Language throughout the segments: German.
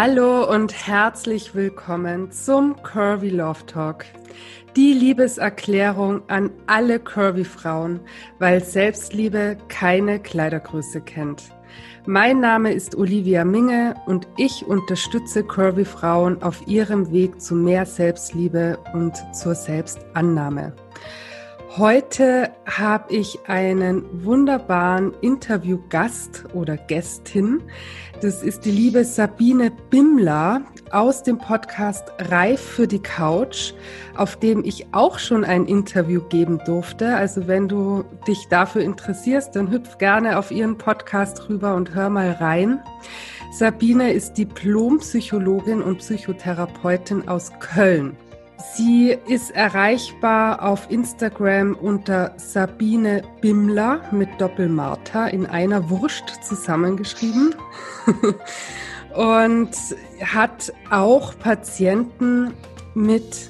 Hallo und herzlich willkommen zum Curvy Love Talk. Die Liebeserklärung an alle Curvy Frauen, weil Selbstliebe keine Kleidergröße kennt. Mein Name ist Olivia Minge und ich unterstütze Curvy Frauen auf ihrem Weg zu mehr Selbstliebe und zur Selbstannahme. Heute habe ich einen wunderbaren Interviewgast oder Gästin. Das ist die liebe Sabine Bimmler aus dem Podcast Reif für die Couch, auf dem ich auch schon ein Interview geben durfte. Also wenn du dich dafür interessierst, dann hüpf gerne auf ihren Podcast rüber und hör mal rein. Sabine ist Diplompsychologin und Psychotherapeutin aus Köln. Sie ist erreichbar auf Instagram unter Sabine Bimmler mit Doppelmarta in einer Wurst zusammengeschrieben und hat auch Patienten mit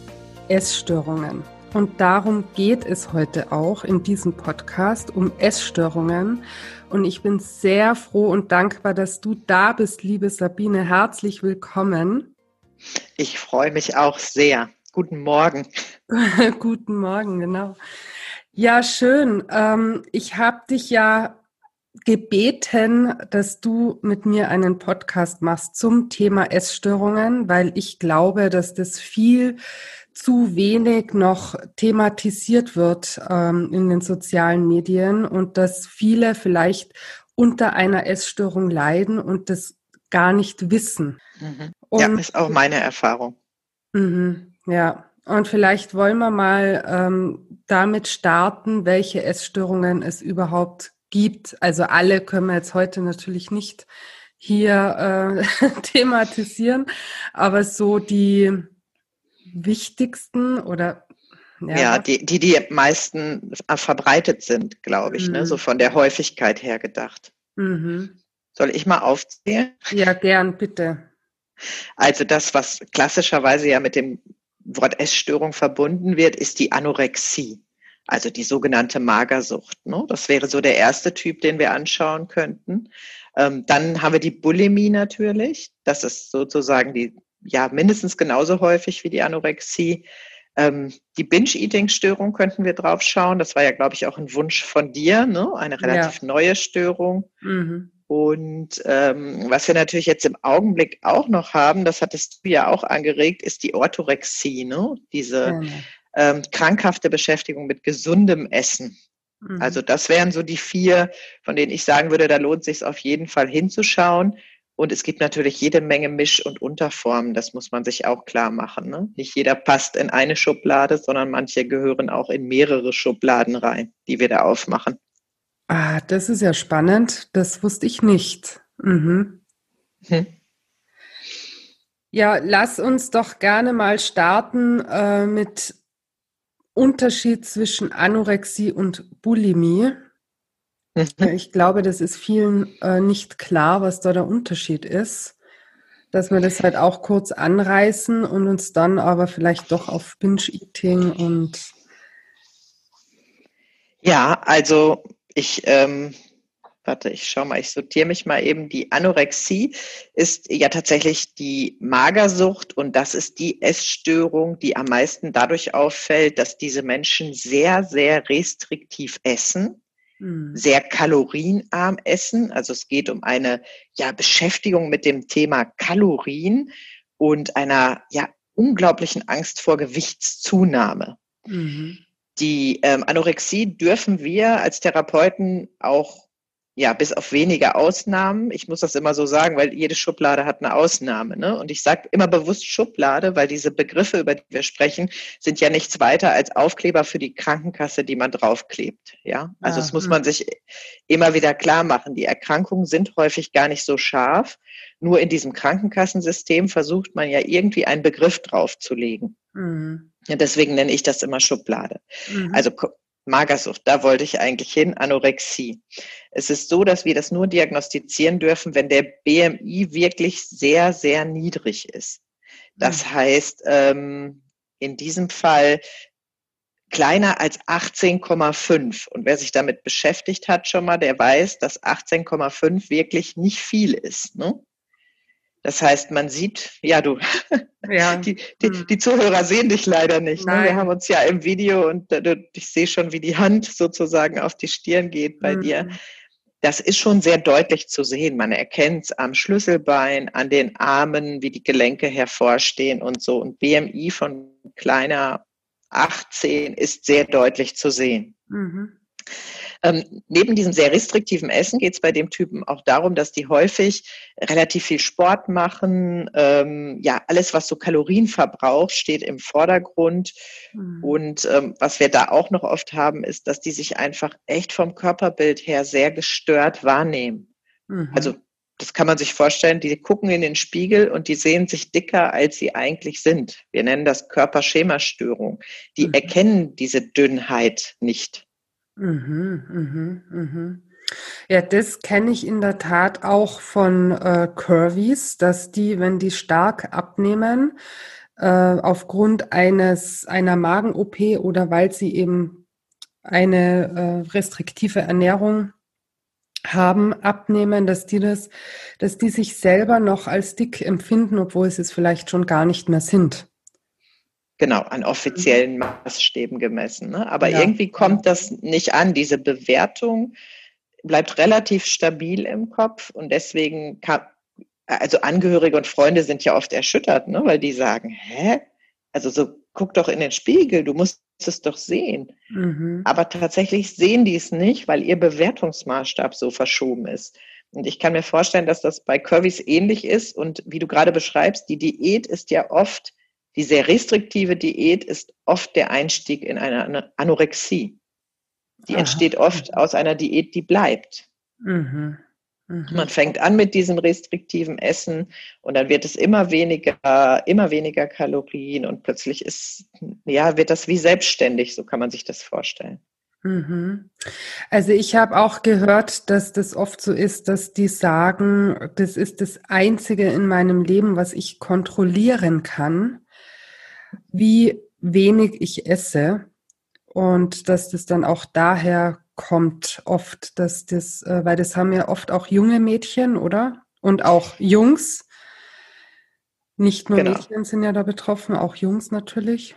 Essstörungen. Und darum geht es heute auch in diesem Podcast um Essstörungen. Und ich bin sehr froh und dankbar, dass du da bist, liebe Sabine. Herzlich willkommen. Ich freue mich auch sehr. Guten Morgen. Guten Morgen, genau. Ja, schön. Ähm, ich habe dich ja gebeten, dass du mit mir einen Podcast machst zum Thema Essstörungen, weil ich glaube, dass das viel zu wenig noch thematisiert wird ähm, in den sozialen Medien und dass viele vielleicht unter einer Essstörung leiden und das gar nicht wissen. Mhm. Ja, ist auch meine Erfahrung. Mhm. Ja, und vielleicht wollen wir mal ähm, damit starten, welche Essstörungen es überhaupt gibt. Also alle können wir jetzt heute natürlich nicht hier äh, thematisieren, aber so die wichtigsten oder ja, ja die, die die meisten verbreitet sind, glaube ich, mhm. ne? so von der Häufigkeit her gedacht. Mhm. Soll ich mal aufzählen? Ja, gern, bitte. Also das, was klassischerweise ja mit dem Wort Essstörung verbunden wird, ist die Anorexie, also die sogenannte Magersucht. Ne? Das wäre so der erste Typ, den wir anschauen könnten. Ähm, dann haben wir die Bulimie natürlich. Das ist sozusagen die, ja, mindestens genauso häufig wie die Anorexie. Ähm, die Binge-Eating-Störung könnten wir drauf schauen. Das war ja, glaube ich, auch ein Wunsch von dir, ne? eine relativ ja. neue Störung. Mhm. Und ähm, was wir natürlich jetzt im Augenblick auch noch haben, das hattest du ja auch angeregt, ist die Orthorexie, ne? diese ja. ähm, krankhafte Beschäftigung mit gesundem Essen. Mhm. Also das wären so die vier, von denen ich sagen würde, da lohnt sich auf jeden Fall hinzuschauen. Und es gibt natürlich jede Menge Misch- und Unterformen, das muss man sich auch klar machen. Ne? Nicht jeder passt in eine Schublade, sondern manche gehören auch in mehrere Schubladen rein, die wir da aufmachen. Ah, das ist ja spannend. Das wusste ich nicht. Mhm. Hm. Ja, lass uns doch gerne mal starten äh, mit Unterschied zwischen Anorexie und Bulimie. Mhm. Ich glaube, das ist vielen äh, nicht klar, was da der Unterschied ist. Dass wir das halt auch kurz anreißen und uns dann aber vielleicht doch auf Binge-Eating und ja, also ich, ähm, warte, ich schau mal, ich sortiere mich mal eben. Die Anorexie ist ja tatsächlich die Magersucht und das ist die Essstörung, die am meisten dadurch auffällt, dass diese Menschen sehr, sehr restriktiv essen hm. sehr kalorienarm essen. Also es geht um eine ja, Beschäftigung mit dem Thema Kalorien und einer ja, unglaublichen Angst vor Gewichtszunahme. Mhm die ähm, Anorexie dürfen wir als Therapeuten auch ja, bis auf wenige Ausnahmen. Ich muss das immer so sagen, weil jede Schublade hat eine Ausnahme. Ne? Und ich sage immer bewusst Schublade, weil diese Begriffe, über die wir sprechen, sind ja nichts weiter als Aufkleber für die Krankenkasse, die man draufklebt. Ja, also das muss man sich immer wieder klar machen. Die Erkrankungen sind häufig gar nicht so scharf. Nur in diesem Krankenkassensystem versucht man ja irgendwie einen Begriff draufzulegen. Mhm. Deswegen nenne ich das immer Schublade. Mhm. Also Magersucht, da wollte ich eigentlich hin, Anorexie. Es ist so, dass wir das nur diagnostizieren dürfen, wenn der BMI wirklich sehr, sehr niedrig ist. Das mhm. heißt, ähm, in diesem Fall kleiner als 18,5. Und wer sich damit beschäftigt hat schon mal, der weiß, dass 18,5 wirklich nicht viel ist. Ne? Das heißt, man sieht, ja, du, ja. Die, die, hm. die, Zuhörer sehen dich leider nicht. Ne? Wir haben uns ja im Video und ich sehe schon, wie die Hand sozusagen auf die Stirn geht bei mhm. dir. Das ist schon sehr deutlich zu sehen. Man erkennt es am Schlüsselbein, an den Armen, wie die Gelenke hervorstehen und so. Und BMI von kleiner 18 ist sehr deutlich zu sehen. Mhm. Ähm, neben diesem sehr restriktiven Essen geht es bei dem Typen auch darum, dass die häufig relativ viel Sport machen. Ähm, ja, alles, was so Kalorien verbraucht, steht im Vordergrund. Mhm. Und ähm, was wir da auch noch oft haben, ist, dass die sich einfach echt vom Körperbild her sehr gestört wahrnehmen. Mhm. Also das kann man sich vorstellen, die gucken in den Spiegel und die sehen sich dicker, als sie eigentlich sind. Wir nennen das Körperschemastörung. Die mhm. erkennen diese Dünnheit nicht. Mhm, mhm, mhm. Ja, das kenne ich in der Tat auch von äh, Curvies, dass die, wenn die stark abnehmen, äh, aufgrund eines einer Magen-OP oder weil sie eben eine äh, restriktive Ernährung haben, abnehmen, dass die das, dass die sich selber noch als dick empfinden, obwohl sie es vielleicht schon gar nicht mehr sind. Genau, an offiziellen mhm. Maßstäben gemessen. Ne? Aber ja. irgendwie kommt das nicht an. Diese Bewertung bleibt relativ stabil im Kopf und deswegen kann, also Angehörige und Freunde sind ja oft erschüttert, ne? weil die sagen, hä? Also so, guck doch in den Spiegel, du musst es doch sehen. Mhm. Aber tatsächlich sehen die es nicht, weil ihr Bewertungsmaßstab so verschoben ist. Und ich kann mir vorstellen, dass das bei Curvys ähnlich ist. Und wie du gerade beschreibst, die Diät ist ja oft die sehr restriktive Diät ist oft der Einstieg in eine Anorexie. Die Aha. entsteht oft aus einer Diät, die bleibt. Mhm. Mhm. Man fängt an mit diesem restriktiven Essen und dann wird es immer weniger, immer weniger Kalorien und plötzlich ist, ja, wird das wie selbstständig, so kann man sich das vorstellen. Mhm. Also ich habe auch gehört, dass das oft so ist, dass die sagen, das ist das Einzige in meinem Leben, was ich kontrollieren kann wie wenig ich esse und dass das dann auch daher kommt oft, dass das, äh, weil das haben ja oft auch junge Mädchen, oder? Und auch Jungs. Nicht nur genau. Mädchen sind ja da betroffen, auch Jungs natürlich.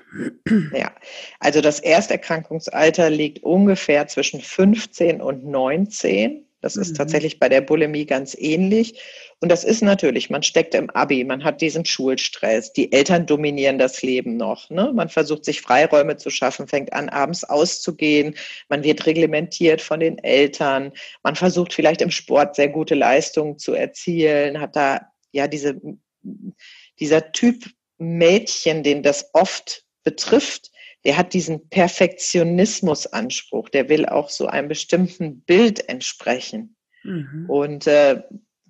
Ja, also das Ersterkrankungsalter liegt ungefähr zwischen 15 und 19. Das mhm. ist tatsächlich bei der Bulimie ganz ähnlich. Und das ist natürlich, man steckt im Abi, man hat diesen Schulstress, die Eltern dominieren das Leben noch. Ne? Man versucht sich Freiräume zu schaffen, fängt an, abends auszugehen, man wird reglementiert von den Eltern, man versucht vielleicht im Sport sehr gute Leistungen zu erzielen, hat da ja diese, dieser Typ Mädchen, den das oft betrifft, der hat diesen Perfektionismusanspruch, der will auch so einem bestimmten Bild entsprechen. Mhm. Und äh,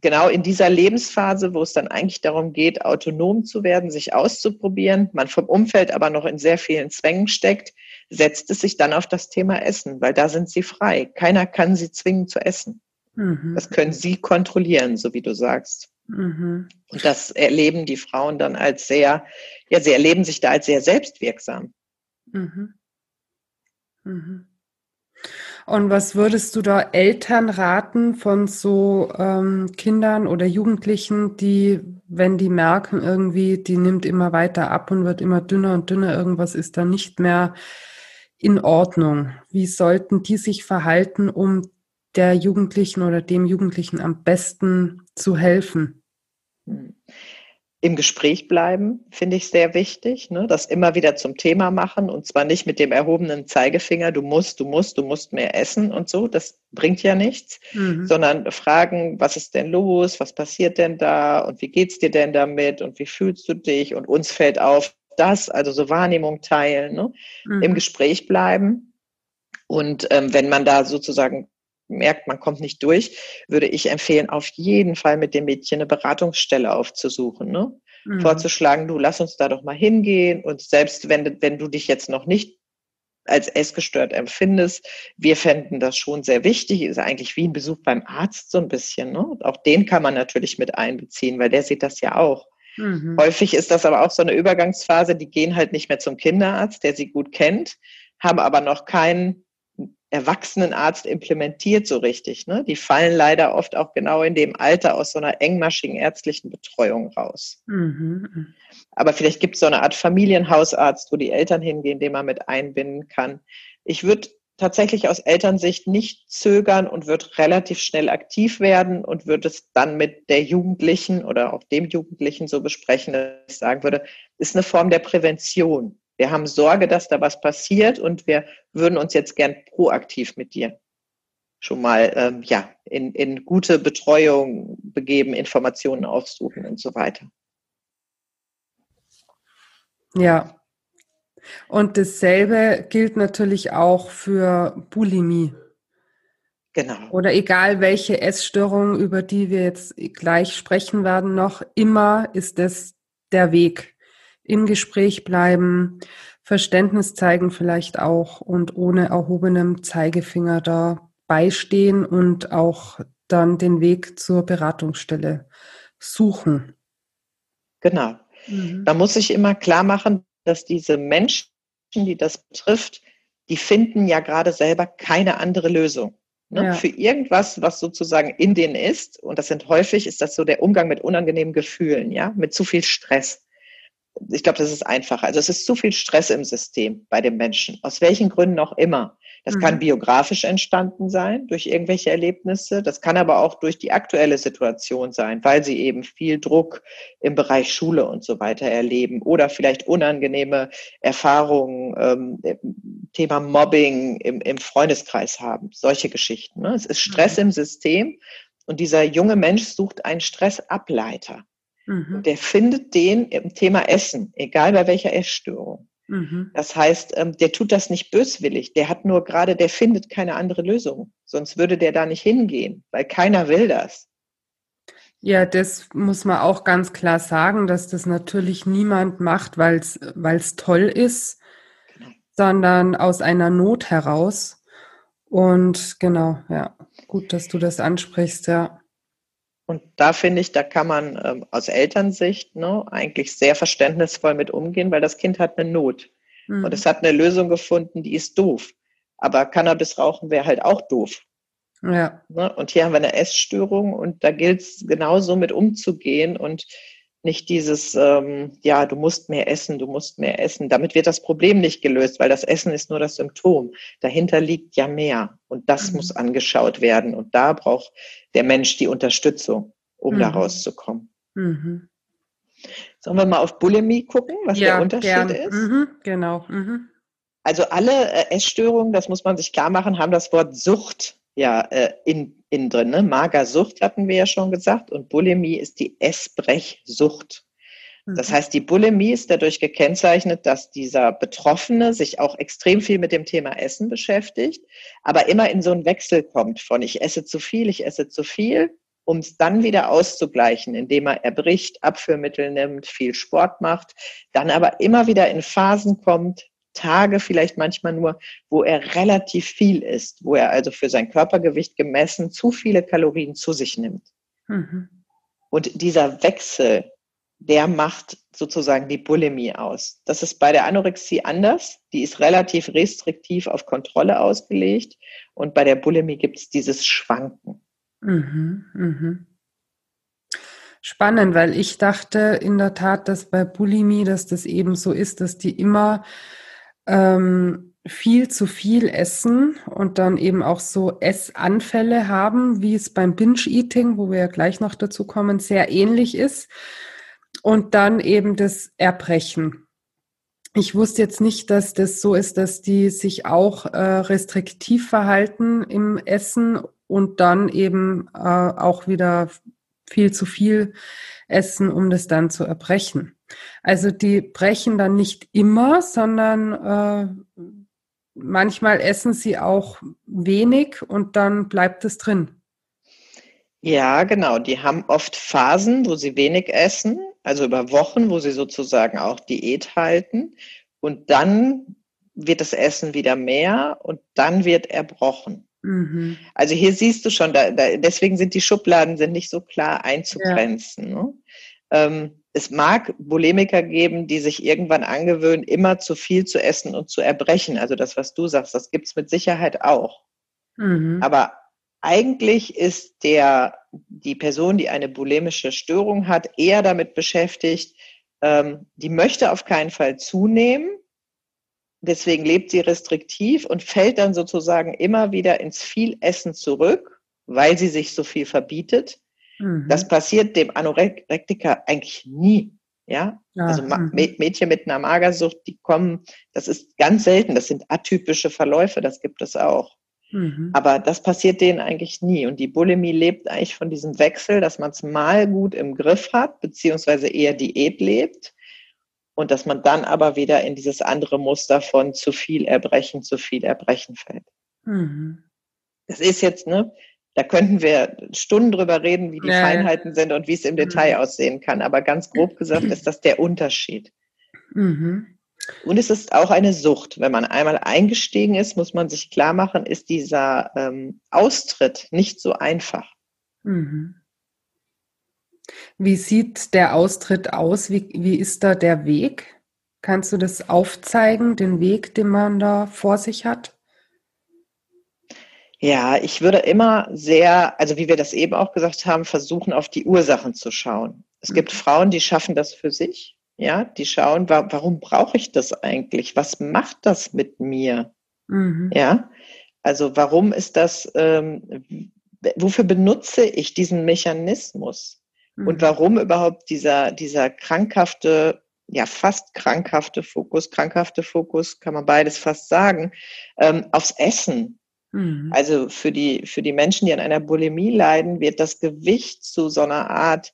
genau in dieser Lebensphase, wo es dann eigentlich darum geht, autonom zu werden, sich auszuprobieren, man vom Umfeld aber noch in sehr vielen Zwängen steckt, setzt es sich dann auf das Thema Essen, weil da sind sie frei. Keiner kann sie zwingen zu essen. Mhm. Das können sie kontrollieren, so wie du sagst. Mhm. Und das erleben die Frauen dann als sehr, ja, sie erleben sich da als sehr selbstwirksam. Mhm. Mhm. Und was würdest du da Eltern raten von so ähm, Kindern oder Jugendlichen, die, wenn die merken, irgendwie, die nimmt immer weiter ab und wird immer dünner und dünner, irgendwas ist da nicht mehr in Ordnung? Wie sollten die sich verhalten, um der Jugendlichen oder dem Jugendlichen am besten zu helfen? Im Gespräch bleiben, finde ich sehr wichtig. Ne? Das immer wieder zum Thema machen und zwar nicht mit dem erhobenen Zeigefinger, du musst, du musst, du musst mehr essen und so. Das bringt ja nichts, mhm. sondern fragen, was ist denn los, was passiert denn da und wie geht's dir denn damit und wie fühlst du dich und uns fällt auf das, also so Wahrnehmung teilen, ne? Mhm. im Gespräch bleiben. Und ähm, wenn man da sozusagen merkt, man kommt nicht durch, würde ich empfehlen, auf jeden Fall mit dem Mädchen eine Beratungsstelle aufzusuchen. Ne? Mhm. Vorzuschlagen, du lass uns da doch mal hingehen und selbst wenn, wenn du dich jetzt noch nicht als essgestört empfindest, wir fänden das schon sehr wichtig, ist eigentlich wie ein Besuch beim Arzt so ein bisschen. Ne? Auch den kann man natürlich mit einbeziehen, weil der sieht das ja auch. Mhm. Häufig ist das aber auch so eine Übergangsphase, die gehen halt nicht mehr zum Kinderarzt, der sie gut kennt, haben aber noch keinen Erwachsenenarzt implementiert so richtig. Ne? Die fallen leider oft auch genau in dem Alter aus so einer engmaschigen ärztlichen Betreuung raus. Mhm. Aber vielleicht gibt es so eine Art Familienhausarzt, wo die Eltern hingehen, den man mit einbinden kann. Ich würde tatsächlich aus Elternsicht nicht zögern und wird relativ schnell aktiv werden und würde es dann mit der Jugendlichen oder auch dem Jugendlichen so besprechen, dass ich sagen würde, ist eine Form der Prävention. Wir haben Sorge, dass da was passiert und wir würden uns jetzt gern proaktiv mit dir schon mal ähm, ja, in, in gute Betreuung begeben, Informationen aufsuchen und so weiter. Ja, und dasselbe gilt natürlich auch für Bulimie. Genau. Oder egal welche Essstörung, über die wir jetzt gleich sprechen werden, noch immer ist es der Weg. Im Gespräch bleiben, Verständnis zeigen vielleicht auch und ohne erhobenem Zeigefinger da beistehen und auch dann den Weg zur Beratungsstelle suchen. Genau. Mhm. Da muss ich immer klar machen, dass diese Menschen, die das betrifft, die finden ja gerade selber keine andere Lösung. Ne? Ja. Für irgendwas, was sozusagen in denen ist, und das sind häufig, ist das so der Umgang mit unangenehmen Gefühlen, ja, mit zu viel Stress ich glaube, das ist einfacher. Also es ist zu viel Stress im System bei den Menschen, aus welchen Gründen auch immer. Das mhm. kann biografisch entstanden sein durch irgendwelche Erlebnisse. Das kann aber auch durch die aktuelle Situation sein, weil sie eben viel Druck im Bereich Schule und so weiter erleben oder vielleicht unangenehme Erfahrungen, ähm, Thema Mobbing im, im Freundeskreis haben. Solche Geschichten. Ne? Es ist Stress mhm. im System und dieser junge Mensch sucht einen Stressableiter. Mhm. Der findet den im Thema Essen, egal bei welcher Essstörung. Mhm. Das heißt, ähm, der tut das nicht böswillig. Der hat nur gerade, der findet keine andere Lösung. Sonst würde der da nicht hingehen, weil keiner will das. Ja, das muss man auch ganz klar sagen, dass das natürlich niemand macht, weil es toll ist, genau. sondern aus einer Not heraus. Und genau, ja, gut, dass du das ansprichst, ja. Und da finde ich, da kann man ähm, aus Elternsicht ne, eigentlich sehr verständnisvoll mit umgehen, weil das Kind hat eine Not. Mhm. Und es hat eine Lösung gefunden, die ist doof. Aber Cannabis rauchen wäre halt auch doof. Ja. Ne? Und hier haben wir eine Essstörung und da gilt es genauso mit umzugehen und nicht dieses, ähm, ja, du musst mehr essen, du musst mehr essen. Damit wird das Problem nicht gelöst, weil das Essen ist nur das Symptom. Dahinter liegt ja mehr und das mhm. muss angeschaut werden und da braucht der Mensch die Unterstützung, um mhm. da rauszukommen. Mhm. Sollen wir mal auf Bulimie gucken, was ja, der Unterschied gern. ist? Mhm, genau. Mhm. Also alle äh, Essstörungen, das muss man sich klar machen, haben das Wort Sucht ja äh, in, in drin. Ne? Magersucht hatten wir ja schon gesagt und Bulimie ist die Essbrechsucht. Das mhm. heißt, die Bulimie ist dadurch gekennzeichnet, dass dieser Betroffene sich auch extrem viel mit dem Thema Essen beschäftigt, aber immer in so einen Wechsel kommt von ich esse zu viel, ich esse zu viel, um es dann wieder auszugleichen, indem er erbricht, Abführmittel nimmt, viel Sport macht, dann aber immer wieder in Phasen kommt, Tage vielleicht manchmal nur, wo er relativ viel isst, wo er also für sein Körpergewicht gemessen zu viele Kalorien zu sich nimmt. Mhm. Und dieser Wechsel, der macht sozusagen die Bulimie aus. Das ist bei der Anorexie anders. Die ist relativ restriktiv auf Kontrolle ausgelegt. Und bei der Bulimie gibt es dieses Schwanken. Mhm, mhm. Spannend, weil ich dachte in der Tat, dass bei Bulimie, dass das eben so ist, dass die immer ähm, viel zu viel essen und dann eben auch so Essanfälle haben, wie es beim Binge-Eating, wo wir ja gleich noch dazu kommen, sehr ähnlich ist. Und dann eben das Erbrechen. Ich wusste jetzt nicht, dass das so ist, dass die sich auch äh, restriktiv verhalten im Essen und dann eben äh, auch wieder viel zu viel essen, um das dann zu erbrechen. Also die brechen dann nicht immer, sondern äh, manchmal essen sie auch wenig und dann bleibt es drin. Ja, genau. Die haben oft Phasen, wo sie wenig essen, also über Wochen, wo sie sozusagen auch Diät halten. Und dann wird das Essen wieder mehr und dann wird erbrochen. Mhm. Also hier siehst du schon, da, da, deswegen sind die Schubladen sind nicht so klar einzugrenzen. Ja. Ne? Ähm, es mag Bulimiker geben, die sich irgendwann angewöhnen, immer zu viel zu essen und zu erbrechen. Also das, was du sagst, das gibt's mit Sicherheit auch. Mhm. Aber eigentlich ist der, die Person, die eine bulimische Störung hat, eher damit beschäftigt, ähm, die möchte auf keinen Fall zunehmen. Deswegen lebt sie restriktiv und fällt dann sozusagen immer wieder ins Vielessen zurück, weil sie sich so viel verbietet. Mhm. Das passiert dem Anorektiker eigentlich nie. Ja, ja also mhm. Mädchen mit einer Magersucht, die kommen, das ist ganz selten, das sind atypische Verläufe, das gibt es auch. Mhm. Aber das passiert denen eigentlich nie. Und die Bulimie lebt eigentlich von diesem Wechsel, dass man es mal gut im Griff hat, beziehungsweise eher Diät lebt. Und dass man dann aber wieder in dieses andere Muster von zu viel Erbrechen, zu viel Erbrechen fällt. Mhm. Das ist jetzt, ne, da könnten wir Stunden drüber reden, wie die ja. Feinheiten sind und wie es im Detail mhm. aussehen kann. Aber ganz grob gesagt ist das der Unterschied. Mhm. Und es ist auch eine Sucht. Wenn man einmal eingestiegen ist, muss man sich klar machen, ist dieser ähm, Austritt nicht so einfach. Mhm. Wie sieht der Austritt aus? Wie, wie ist da der Weg? Kannst du das aufzeigen, den Weg, den man da vor sich hat? Ja, ich würde immer sehr, also wie wir das eben auch gesagt haben, versuchen, auf die Ursachen zu schauen. Es mhm. gibt Frauen, die schaffen das für sich. Ja, die schauen, wa warum brauche ich das eigentlich? Was macht das mit mir? Mhm. Ja, also warum ist das, ähm, wofür benutze ich diesen Mechanismus? Mhm. Und warum überhaupt dieser, dieser krankhafte, ja fast krankhafte Fokus, krankhafte Fokus, kann man beides fast sagen, ähm, aufs Essen? Mhm. Also für die, für die Menschen, die an einer Bulimie leiden, wird das Gewicht zu so einer Art,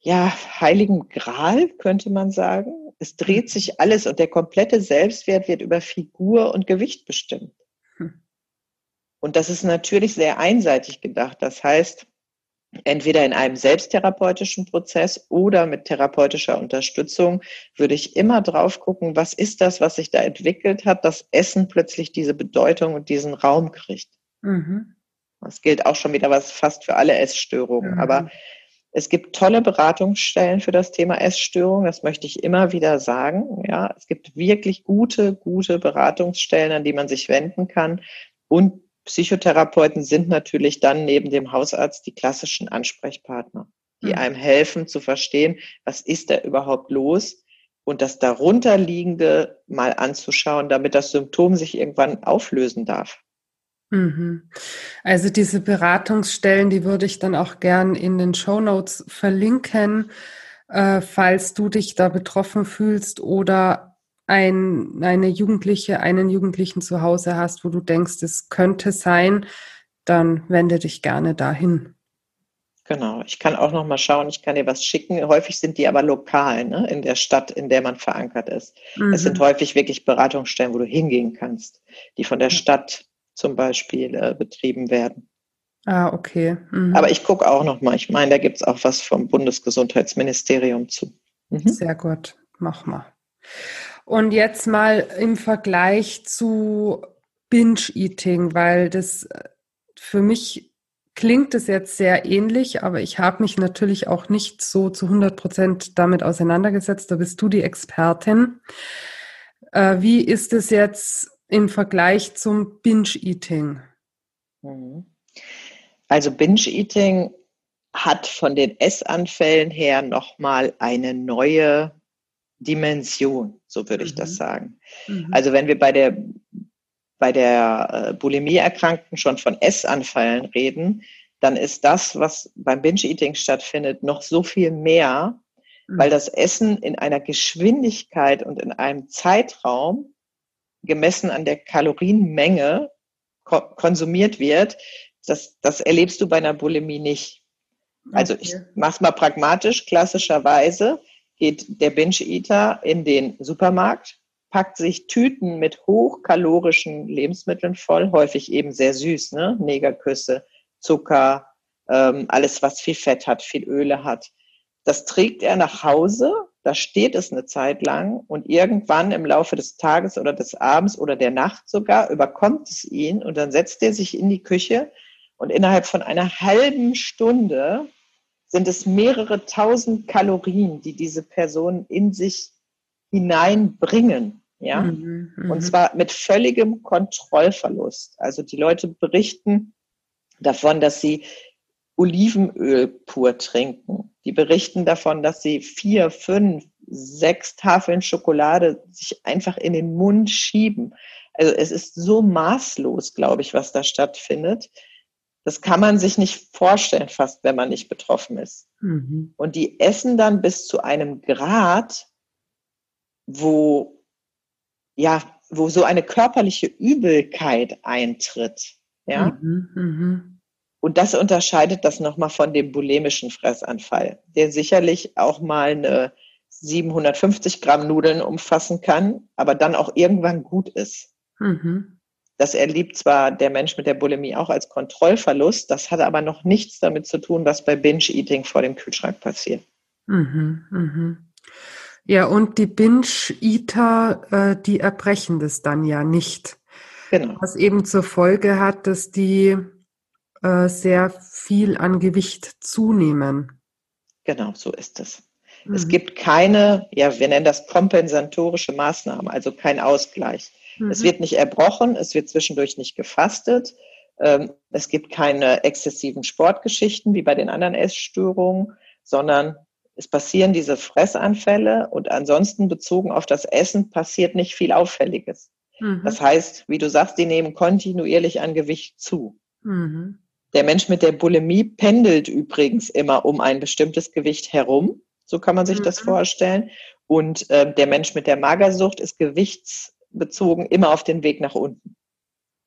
ja, heiligen Gral, könnte man sagen. Es dreht mhm. sich alles und der komplette Selbstwert wird über Figur und Gewicht bestimmt. Hm. Und das ist natürlich sehr einseitig gedacht. Das heißt, entweder in einem selbsttherapeutischen Prozess oder mit therapeutischer Unterstützung würde ich immer drauf gucken, was ist das, was sich da entwickelt hat, dass Essen plötzlich diese Bedeutung und diesen Raum kriegt. Mhm. Das gilt auch schon wieder was fast für alle Essstörungen. Mhm. Aber es gibt tolle Beratungsstellen für das Thema Essstörung. Das möchte ich immer wieder sagen. Ja, es gibt wirklich gute, gute Beratungsstellen, an die man sich wenden kann. Und Psychotherapeuten sind natürlich dann neben dem Hausarzt die klassischen Ansprechpartner, die mhm. einem helfen zu verstehen, was ist da überhaupt los und das darunterliegende mal anzuschauen, damit das Symptom sich irgendwann auflösen darf. Mhm. Also diese Beratungsstellen, die würde ich dann auch gern in den Show Notes verlinken, äh, falls du dich da betroffen fühlst oder ein, eine Jugendliche, einen Jugendlichen zu Hause hast, wo du denkst, es könnte sein, dann wende dich gerne dahin. Genau, ich kann auch noch mal schauen, ich kann dir was schicken. Häufig sind die aber lokal, ne, in der Stadt, in der man verankert ist. Mhm. Es sind mhm. häufig wirklich Beratungsstellen, wo du hingehen kannst, die von der Stadt zum Beispiel äh, betrieben werden. Ah, okay. Mhm. Aber ich gucke auch noch mal. Ich meine, da gibt es auch was vom Bundesgesundheitsministerium zu. Mhm. Sehr gut, mach mal. Und jetzt mal im Vergleich zu Binge-Eating, weil das äh, für mich klingt es jetzt sehr ähnlich, aber ich habe mich natürlich auch nicht so zu 100 Prozent damit auseinandergesetzt. Da bist du die Expertin. Äh, wie ist es jetzt im Vergleich zum Binge-Eating? Mhm. Also Binge-Eating hat von den Essanfällen her nochmal eine neue Dimension, so würde ich das mhm. sagen. Mhm. Also wenn wir bei der, bei der äh, Bulimie-Erkrankten schon von Essanfallen reden, dann ist das, was beim Binge-Eating stattfindet, noch so viel mehr, mhm. weil das Essen in einer Geschwindigkeit und in einem Zeitraum gemessen an der Kalorienmenge ko konsumiert wird, das, das erlebst du bei einer Bulimie nicht. Also ich mach's mal pragmatisch, klassischerweise geht der Binge-Eater in den Supermarkt, packt sich Tüten mit hochkalorischen Lebensmitteln voll, häufig eben sehr süß, ne? Negerküsse, Zucker, ähm, alles, was viel Fett hat, viel Öle hat. Das trägt er nach Hause, da steht es eine Zeit lang und irgendwann im Laufe des Tages oder des Abends oder der Nacht sogar überkommt es ihn und dann setzt er sich in die Küche und innerhalb von einer halben Stunde sind es mehrere tausend Kalorien, die diese Personen in sich hineinbringen. Ja? Mhm, mhm, und zwar mit völligem Kontrollverlust. Also die Leute berichten davon, dass sie Olivenöl pur trinken. Die berichten davon, dass sie vier, fünf, sechs Tafeln Schokolade sich einfach in den Mund schieben. Also es ist so maßlos, glaube ich, was da stattfindet. Das kann man sich nicht vorstellen, fast, wenn man nicht betroffen ist. Mhm. Und die essen dann bis zu einem Grad, wo, ja, wo so eine körperliche Übelkeit eintritt. Ja. Mhm, mh. Und das unterscheidet das nochmal von dem bulimischen Fressanfall, der sicherlich auch mal eine 750 Gramm Nudeln umfassen kann, aber dann auch irgendwann gut ist. Mhm. Das erlebt zwar der Mensch mit der Bulimie auch als Kontrollverlust, das hat aber noch nichts damit zu tun, was bei Binge-Eating vor dem Kühlschrank passiert. Mhm, mhm. Ja, und die Binge-Eater, äh, die erbrechen das dann ja nicht. Genau. Was eben zur Folge hat, dass die äh, sehr viel an Gewicht zunehmen. Genau, so ist es. Mhm. Es gibt keine, ja, wir nennen das kompensatorische Maßnahmen, also kein Ausgleich. Mhm. Es wird nicht erbrochen, es wird zwischendurch nicht gefastet. Ähm, es gibt keine exzessiven Sportgeschichten wie bei den anderen Essstörungen, sondern es passieren diese Fressanfälle und ansonsten bezogen auf das Essen passiert nicht viel Auffälliges. Mhm. Das heißt, wie du sagst, die nehmen kontinuierlich an Gewicht zu. Mhm. Der Mensch mit der Bulimie pendelt übrigens immer um ein bestimmtes Gewicht herum. So kann man sich mhm. das vorstellen. Und äh, der Mensch mit der Magersucht ist gewichts bezogen immer auf den Weg nach unten.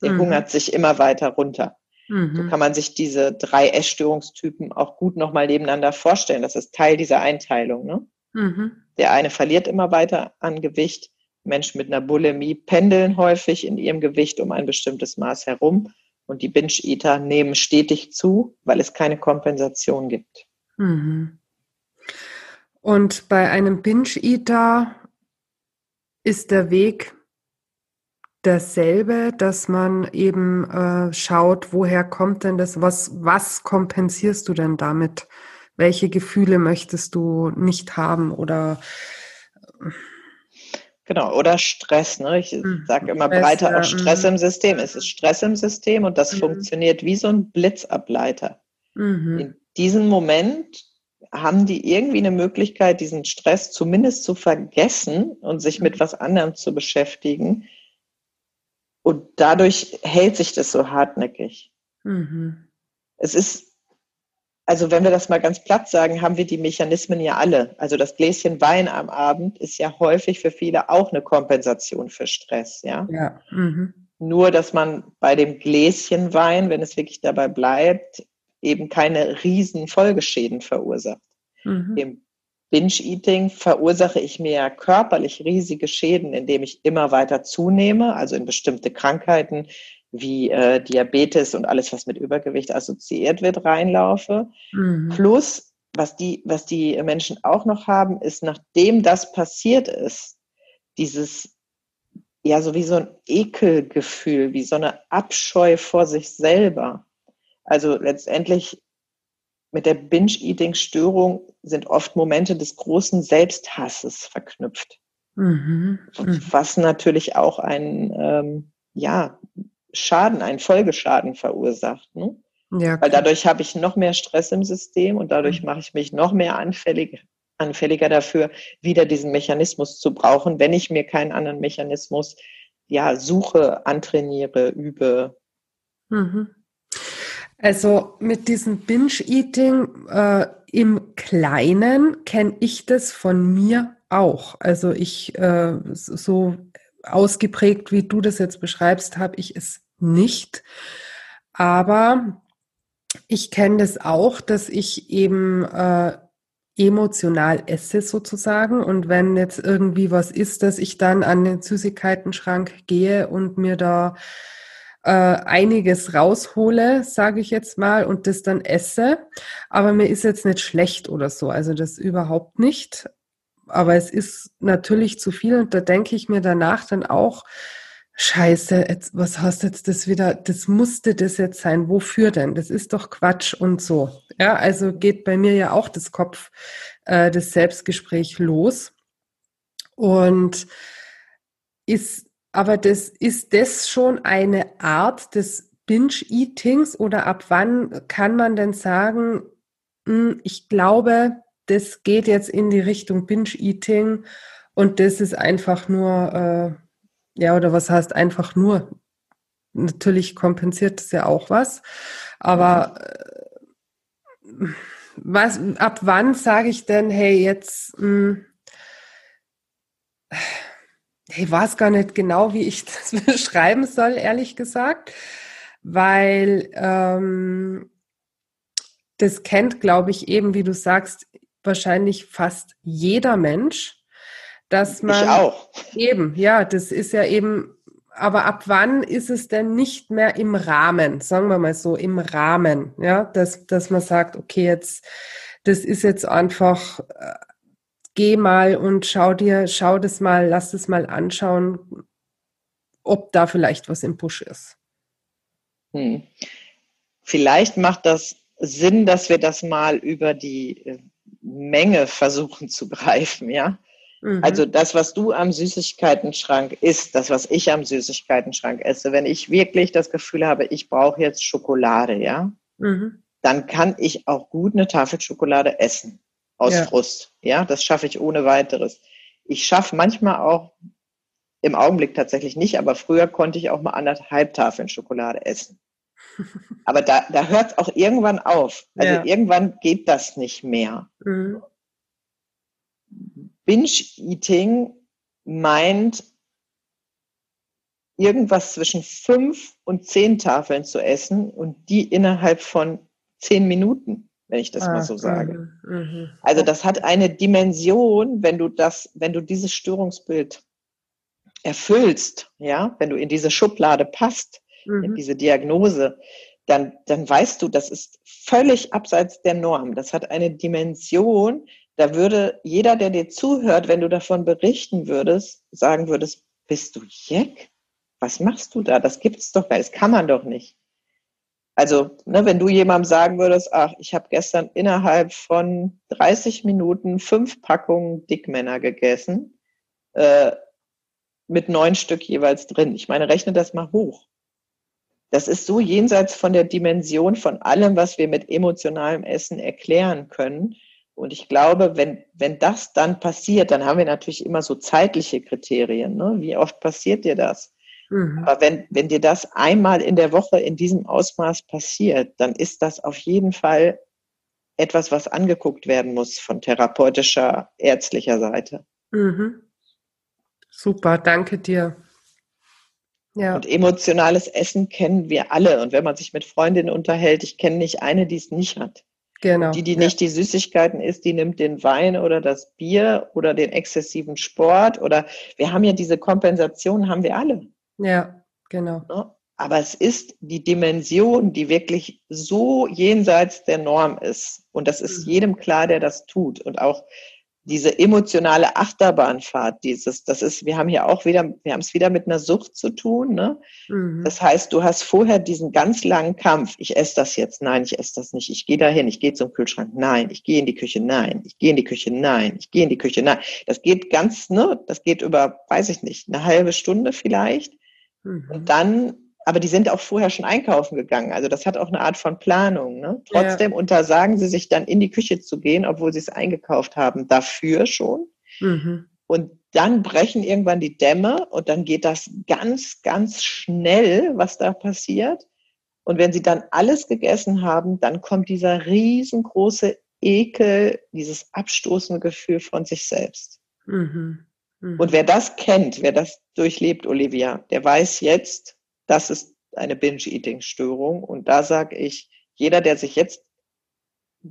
Der mhm. hungert sich immer weiter runter. Mhm. So kann man sich diese drei Essstörungstypen auch gut nochmal nebeneinander vorstellen. Das ist Teil dieser Einteilung. Ne? Mhm. Der eine verliert immer weiter an Gewicht. Menschen mit einer Bulimie pendeln häufig in ihrem Gewicht um ein bestimmtes Maß herum. Und die Binge-Eater nehmen stetig zu, weil es keine Kompensation gibt. Mhm. Und bei einem Binge-Eater ist der Weg dasselbe, dass man eben äh, schaut, woher kommt denn das, was, was kompensierst du denn damit? Welche Gefühle möchtest du nicht haben oder Genau, oder Stress. Ne? Ich mhm. sage immer Stress, breiter auch Stress ja, im System. Es ist Stress im System und das mhm. funktioniert wie so ein Blitzableiter. Mhm. In diesem Moment haben die irgendwie eine Möglichkeit, diesen Stress zumindest zu vergessen und sich mit mhm. was anderem zu beschäftigen, und dadurch hält sich das so hartnäckig. Mhm. Es ist, also wenn wir das mal ganz platt sagen, haben wir die Mechanismen ja alle. Also das Gläschen Wein am Abend ist ja häufig für viele auch eine Kompensation für Stress, ja. ja. Mhm. Nur, dass man bei dem Gläschen Wein, wenn es wirklich dabei bleibt, eben keine riesen Folgeschäden verursacht. Mhm. Dem Binge-Eating verursache ich mir körperlich riesige Schäden, indem ich immer weiter zunehme, also in bestimmte Krankheiten wie äh, Diabetes und alles, was mit Übergewicht assoziiert wird, reinlaufe. Mhm. Plus, was die, was die Menschen auch noch haben, ist, nachdem das passiert ist, dieses, ja, so wie so ein Ekelgefühl, wie so eine Abscheu vor sich selber. Also letztendlich mit der Binge-Eating-Störung sind oft Momente des großen Selbsthasses verknüpft. Mhm. mhm. Was natürlich auch einen ähm, ja, Schaden, einen Folgeschaden verursacht. Ne? Ja, Weil dadurch habe ich noch mehr Stress im System und dadurch mhm. mache ich mich noch mehr anfällig, anfälliger dafür, wieder diesen Mechanismus zu brauchen, wenn ich mir keinen anderen Mechanismus ja, suche, antrainiere, übe. Mhm. Also mit diesem Binge-Eating äh, im Kleinen kenne ich das von mir auch. Also ich äh, so ausgeprägt, wie du das jetzt beschreibst, habe ich es nicht. Aber ich kenne das auch, dass ich eben äh, emotional esse sozusagen. Und wenn jetzt irgendwie was ist, dass ich dann an den Süßigkeitenschrank gehe und mir da äh, einiges raushole, sage ich jetzt mal, und das dann esse. Aber mir ist jetzt nicht schlecht oder so, also das überhaupt nicht. Aber es ist natürlich zu viel und da denke ich mir danach dann auch, Scheiße, jetzt, was hast jetzt das wieder? Das musste das jetzt sein. Wofür denn? Das ist doch Quatsch und so. Ja, also geht bei mir ja auch das Kopf, äh, das Selbstgespräch los. Und ist, aber das, ist das schon eine Art des Binge-Eatings oder ab wann kann man denn sagen, hm, ich glaube, das geht jetzt in die Richtung Binge-Eating und das ist einfach nur, äh, ja, oder was heißt einfach nur? Natürlich kompensiert es ja auch was, aber äh, was, ab wann sage ich denn, hey, jetzt, mh, hm, ich weiß gar nicht genau, wie ich das beschreiben soll, ehrlich gesagt, weil ähm, das kennt, glaube ich, eben, wie du sagst, wahrscheinlich fast jeder Mensch dass man ich auch. eben, ja, das ist ja eben, aber ab wann ist es denn nicht mehr im Rahmen, sagen wir mal so, im Rahmen, ja, dass, dass man sagt, okay, jetzt, das ist jetzt einfach, äh, geh mal und schau dir, schau das mal, lass es mal anschauen, ob da vielleicht was im Busch ist. Hm. Vielleicht macht das Sinn, dass wir das mal über die äh, Menge versuchen zu greifen, ja. Mhm. Also das, was du am Süßigkeitenschrank isst, das, was ich am Süßigkeitenschrank esse, wenn ich wirklich das Gefühl habe, ich brauche jetzt Schokolade, ja, mhm. dann kann ich auch gut eine Tafel Schokolade essen aus ja. Frust. Ja, das schaffe ich ohne weiteres. Ich schaffe manchmal auch im Augenblick tatsächlich nicht, aber früher konnte ich auch mal anderthalb Tafeln Schokolade essen. Aber da, da hört es auch irgendwann auf. Also ja. irgendwann geht das nicht mehr. Mhm. Binge-Eating meint, irgendwas zwischen fünf und zehn Tafeln zu essen und die innerhalb von zehn Minuten, wenn ich das ah, mal so sage. Mh, mh. Also das hat eine Dimension, wenn du das, wenn du dieses Störungsbild erfüllst, ja, wenn du in diese Schublade passt, mhm. in diese Diagnose, dann, dann weißt du, das ist völlig abseits der Norm. Das hat eine Dimension, da würde jeder, der dir zuhört, wenn du davon berichten würdest, sagen würdest, bist du Jeck? Was machst du da? Das gibt's doch gar. Das kann man doch nicht. Also, ne, wenn du jemandem sagen würdest, ach, ich habe gestern innerhalb von 30 Minuten fünf Packungen Dickmänner gegessen, äh, mit neun Stück jeweils drin. Ich meine, rechne das mal hoch. Das ist so jenseits von der Dimension von allem, was wir mit emotionalem Essen erklären können, und ich glaube, wenn, wenn das dann passiert, dann haben wir natürlich immer so zeitliche Kriterien. Ne? Wie oft passiert dir das? Mhm. Aber wenn, wenn dir das einmal in der Woche in diesem Ausmaß passiert, dann ist das auf jeden Fall etwas, was angeguckt werden muss von therapeutischer, ärztlicher Seite. Mhm. Super, danke dir. Ja. Und emotionales Essen kennen wir alle. Und wenn man sich mit Freundinnen unterhält, ich kenne nicht eine, die es nicht hat. Genau. Die, die ja. nicht die Süßigkeiten isst, die nimmt den Wein oder das Bier oder den exzessiven Sport oder wir haben ja diese Kompensation, haben wir alle. Ja, genau. Aber es ist die Dimension, die wirklich so jenseits der Norm ist. Und das ist mhm. jedem klar, der das tut. Und auch diese emotionale Achterbahnfahrt, dieses, das ist, wir haben hier auch wieder, wir haben es wieder mit einer Sucht zu tun. Ne? Mhm. Das heißt, du hast vorher diesen ganz langen Kampf. Ich esse das jetzt, nein, ich esse das nicht. Ich gehe dahin, ich gehe zum Kühlschrank, nein, ich gehe in die Küche, nein, ich gehe in die Küche, nein, ich gehe in die Küche, nein. Das geht ganz, ne, das geht über, weiß ich nicht, eine halbe Stunde vielleicht. Mhm. Und dann aber die sind auch vorher schon einkaufen gegangen. Also das hat auch eine Art von Planung. Ne? Trotzdem ja. untersagen sie sich dann in die Küche zu gehen, obwohl sie es eingekauft haben, dafür schon. Mhm. Und dann brechen irgendwann die Dämme und dann geht das ganz, ganz schnell, was da passiert. Und wenn sie dann alles gegessen haben, dann kommt dieser riesengroße Ekel, dieses abstoßende Gefühl von sich selbst. Mhm. Mhm. Und wer das kennt, wer das durchlebt, Olivia, der weiß jetzt, das ist eine Binge-Eating-Störung. Und da sage ich, jeder, der sich jetzt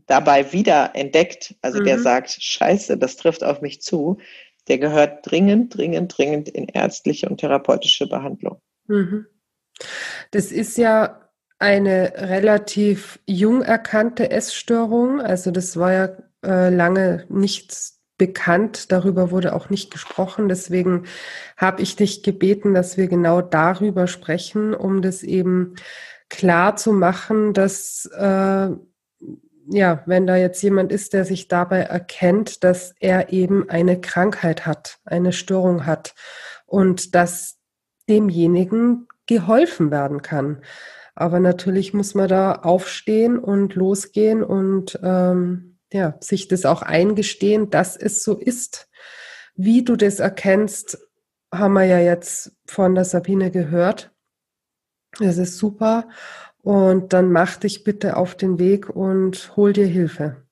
dabei wieder entdeckt, also mhm. der sagt, scheiße, das trifft auf mich zu, der gehört dringend, dringend, dringend in ärztliche und therapeutische Behandlung. Mhm. Das ist ja eine relativ jung erkannte Essstörung. Also das war ja äh, lange nichts bekannt. Darüber wurde auch nicht gesprochen. Deswegen habe ich dich gebeten, dass wir genau darüber sprechen, um das eben klar zu machen, dass äh, ja, wenn da jetzt jemand ist, der sich dabei erkennt, dass er eben eine Krankheit hat, eine Störung hat und dass demjenigen geholfen werden kann. Aber natürlich muss man da aufstehen und losgehen und ähm, ja, sich das auch eingestehen, dass es so ist. Wie du das erkennst, haben wir ja jetzt von der Sabine gehört. Das ist super. Und dann mach dich bitte auf den Weg und hol dir Hilfe.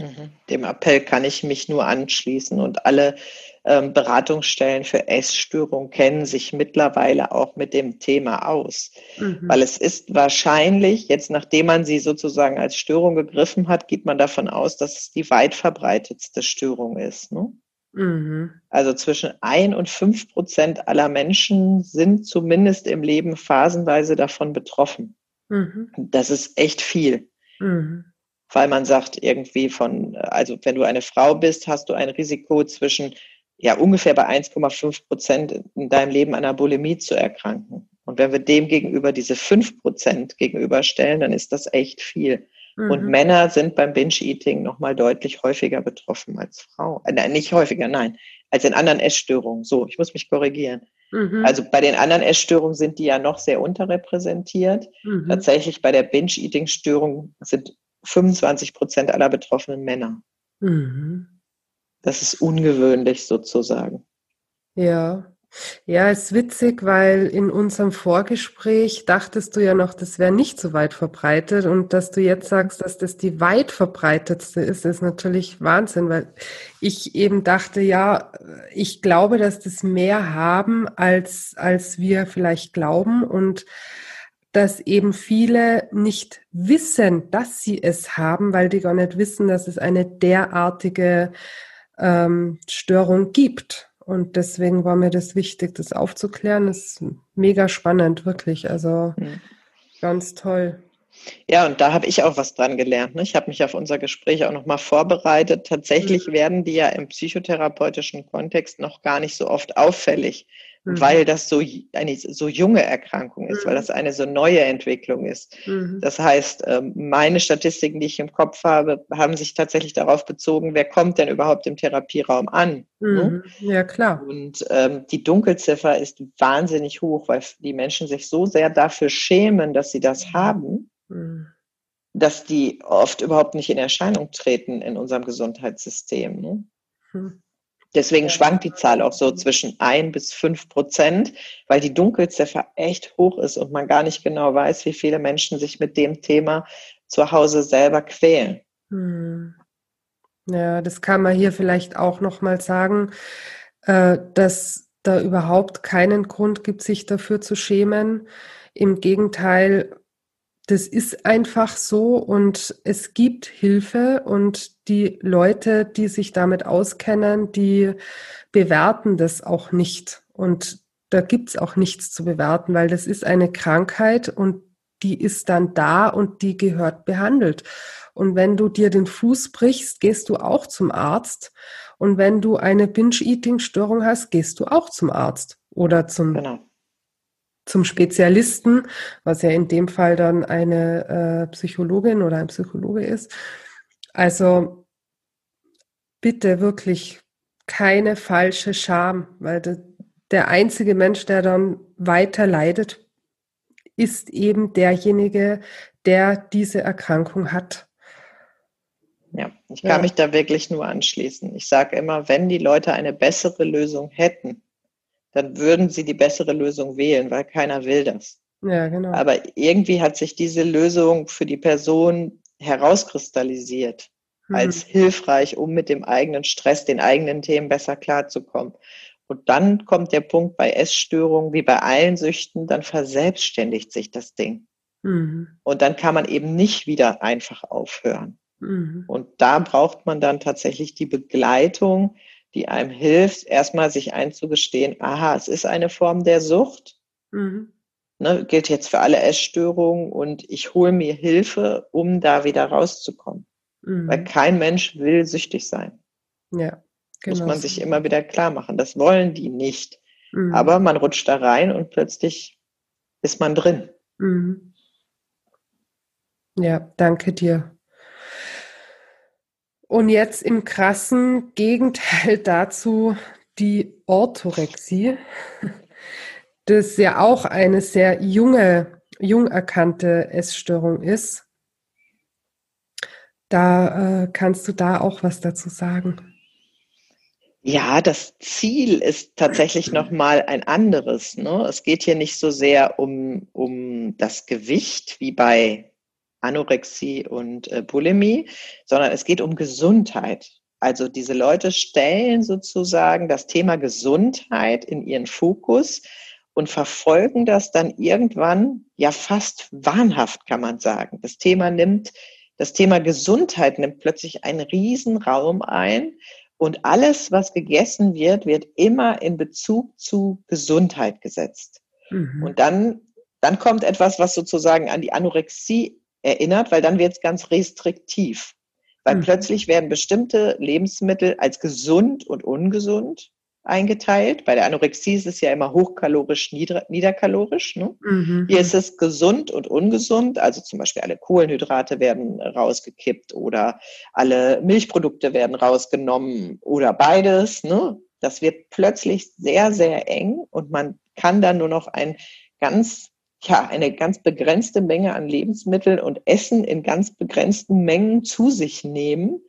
Mhm. Dem Appell kann ich mich nur anschließen und alle ähm, Beratungsstellen für Essstörung kennen sich mittlerweile auch mit dem Thema aus. Mhm. Weil es ist wahrscheinlich, jetzt nachdem man sie sozusagen als Störung gegriffen hat, geht man davon aus, dass es die weit verbreitetste Störung ist. Ne? Mhm. Also zwischen ein und fünf Prozent aller Menschen sind zumindest im Leben phasenweise davon betroffen. Mhm. Das ist echt viel. Weil man sagt irgendwie von, also wenn du eine Frau bist, hast du ein Risiko zwischen ja ungefähr bei 1,5 Prozent in deinem Leben an einer Bulimie zu erkranken. Und wenn wir dem gegenüber diese 5 Prozent gegenüberstellen, dann ist das echt viel. Mhm. Und Männer sind beim Binge-Eating nochmal deutlich häufiger betroffen als Frauen. Äh, nein, nicht häufiger, nein, als in anderen Essstörungen. So, ich muss mich korrigieren. Mhm. Also bei den anderen Essstörungen sind die ja noch sehr unterrepräsentiert. Mhm. Tatsächlich bei der Binge-Eating-Störung sind 25 Prozent aller Betroffenen Männer. Mhm. Das ist ungewöhnlich sozusagen. Ja. Ja, ist witzig, weil in unserem Vorgespräch dachtest du ja noch, das wäre nicht so weit verbreitet und dass du jetzt sagst, dass das die weit verbreitetste ist, ist natürlich Wahnsinn, weil ich eben dachte, ja, ich glaube, dass das mehr haben, als, als wir vielleicht glauben und dass eben viele nicht wissen, dass sie es haben, weil die gar nicht wissen, dass es eine derartige ähm, Störung gibt. Und deswegen war mir das wichtig, das aufzuklären. Das ist mega spannend, wirklich. Also mhm. ganz toll. Ja, und da habe ich auch was dran gelernt. Ne? Ich habe mich auf unser Gespräch auch nochmal vorbereitet. Tatsächlich mhm. werden die ja im psychotherapeutischen Kontext noch gar nicht so oft auffällig mhm. weil das so eine so junge Erkrankung ist, mhm. weil das eine so neue Entwicklung ist. Mhm. Das heißt, ähm, meine Statistiken, die ich im Kopf habe, haben sich tatsächlich darauf bezogen, wer kommt denn überhaupt im Therapieraum an? Ne? Mhm. Ja, klar. Und ähm, die Dunkelziffer ist wahnsinnig hoch, weil die Menschen sich so sehr dafür schämen, dass sie das haben mhm. dass die oft überhaupt nicht in Erscheinung treten in unserem Gesundheitssystem. Ne? Hm. Deswegen schwankt die Zahl auch so zwischen ein bis fünf Prozent, weil die Dunkelziffer echt hoch ist und man gar nicht genau weiß, wie viele Menschen sich mit dem Thema zu Hause selber quälen. Hm. Ja, das kann man hier vielleicht auch nochmal sagen, äh, dass da überhaupt keinen Grund gibt, sich dafür zu schämen. Im Gegenteil, das ist einfach so und es gibt Hilfe und die Leute, die sich damit auskennen, die bewerten das auch nicht. Und da gibt's auch nichts zu bewerten, weil das ist eine Krankheit und die ist dann da und die gehört behandelt. Und wenn du dir den Fuß brichst, gehst du auch zum Arzt. Und wenn du eine Binge-Eating-Störung hast, gehst du auch zum Arzt oder zum genau zum Spezialisten, was ja in dem Fall dann eine äh, Psychologin oder ein Psychologe ist. Also bitte wirklich keine falsche Scham, weil de, der einzige Mensch, der dann weiter leidet, ist eben derjenige, der diese Erkrankung hat. Ja, ich kann ja. mich da wirklich nur anschließen. Ich sage immer, wenn die Leute eine bessere Lösung hätten, dann würden sie die bessere Lösung wählen, weil keiner will das. Ja, genau. Aber irgendwie hat sich diese Lösung für die Person herauskristallisiert mhm. als hilfreich, um mit dem eigenen Stress, den eigenen Themen besser klarzukommen. Und dann kommt der Punkt bei Essstörungen, wie bei allen Süchten, dann verselbstständigt sich das Ding. Mhm. Und dann kann man eben nicht wieder einfach aufhören. Mhm. Und da braucht man dann tatsächlich die Begleitung, die einem hilft, erstmal sich einzugestehen, aha, es ist eine Form der Sucht. Mhm. Ne, gilt jetzt für alle Essstörungen und ich hole mir Hilfe, um da wieder rauszukommen. Mhm. Weil kein Mensch will süchtig sein. Ja, genau. Muss man sich immer wieder klar machen. Das wollen die nicht. Mhm. Aber man rutscht da rein und plötzlich ist man drin. Mhm. Ja, danke dir. Und jetzt im krassen Gegenteil dazu die Orthorexie, das ja auch eine sehr junge, jung erkannte Essstörung ist. Da äh, kannst du da auch was dazu sagen. Ja, das Ziel ist tatsächlich nochmal ein anderes. Ne? Es geht hier nicht so sehr um, um das Gewicht wie bei Anorexie und äh, Bulimie, sondern es geht um Gesundheit. Also diese Leute stellen sozusagen das Thema Gesundheit in ihren Fokus und verfolgen das dann irgendwann ja fast wahnhaft, kann man sagen. Das Thema nimmt, das Thema Gesundheit nimmt plötzlich einen Riesenraum ein und alles, was gegessen wird, wird immer in Bezug zu Gesundheit gesetzt. Mhm. Und dann, dann kommt etwas, was sozusagen an die Anorexie erinnert, weil dann wird es ganz restriktiv. Weil mhm. plötzlich werden bestimmte Lebensmittel als gesund und ungesund eingeteilt. Bei der Anorexie ist es ja immer hochkalorisch, nieder, niederkalorisch. Ne? Mhm. Hier ist es gesund und ungesund. Also zum Beispiel alle Kohlenhydrate werden rausgekippt oder alle Milchprodukte werden rausgenommen oder beides. Ne? Das wird plötzlich sehr, sehr eng und man kann dann nur noch ein ganz ja, eine ganz begrenzte Menge an Lebensmitteln und Essen in ganz begrenzten Mengen zu sich nehmen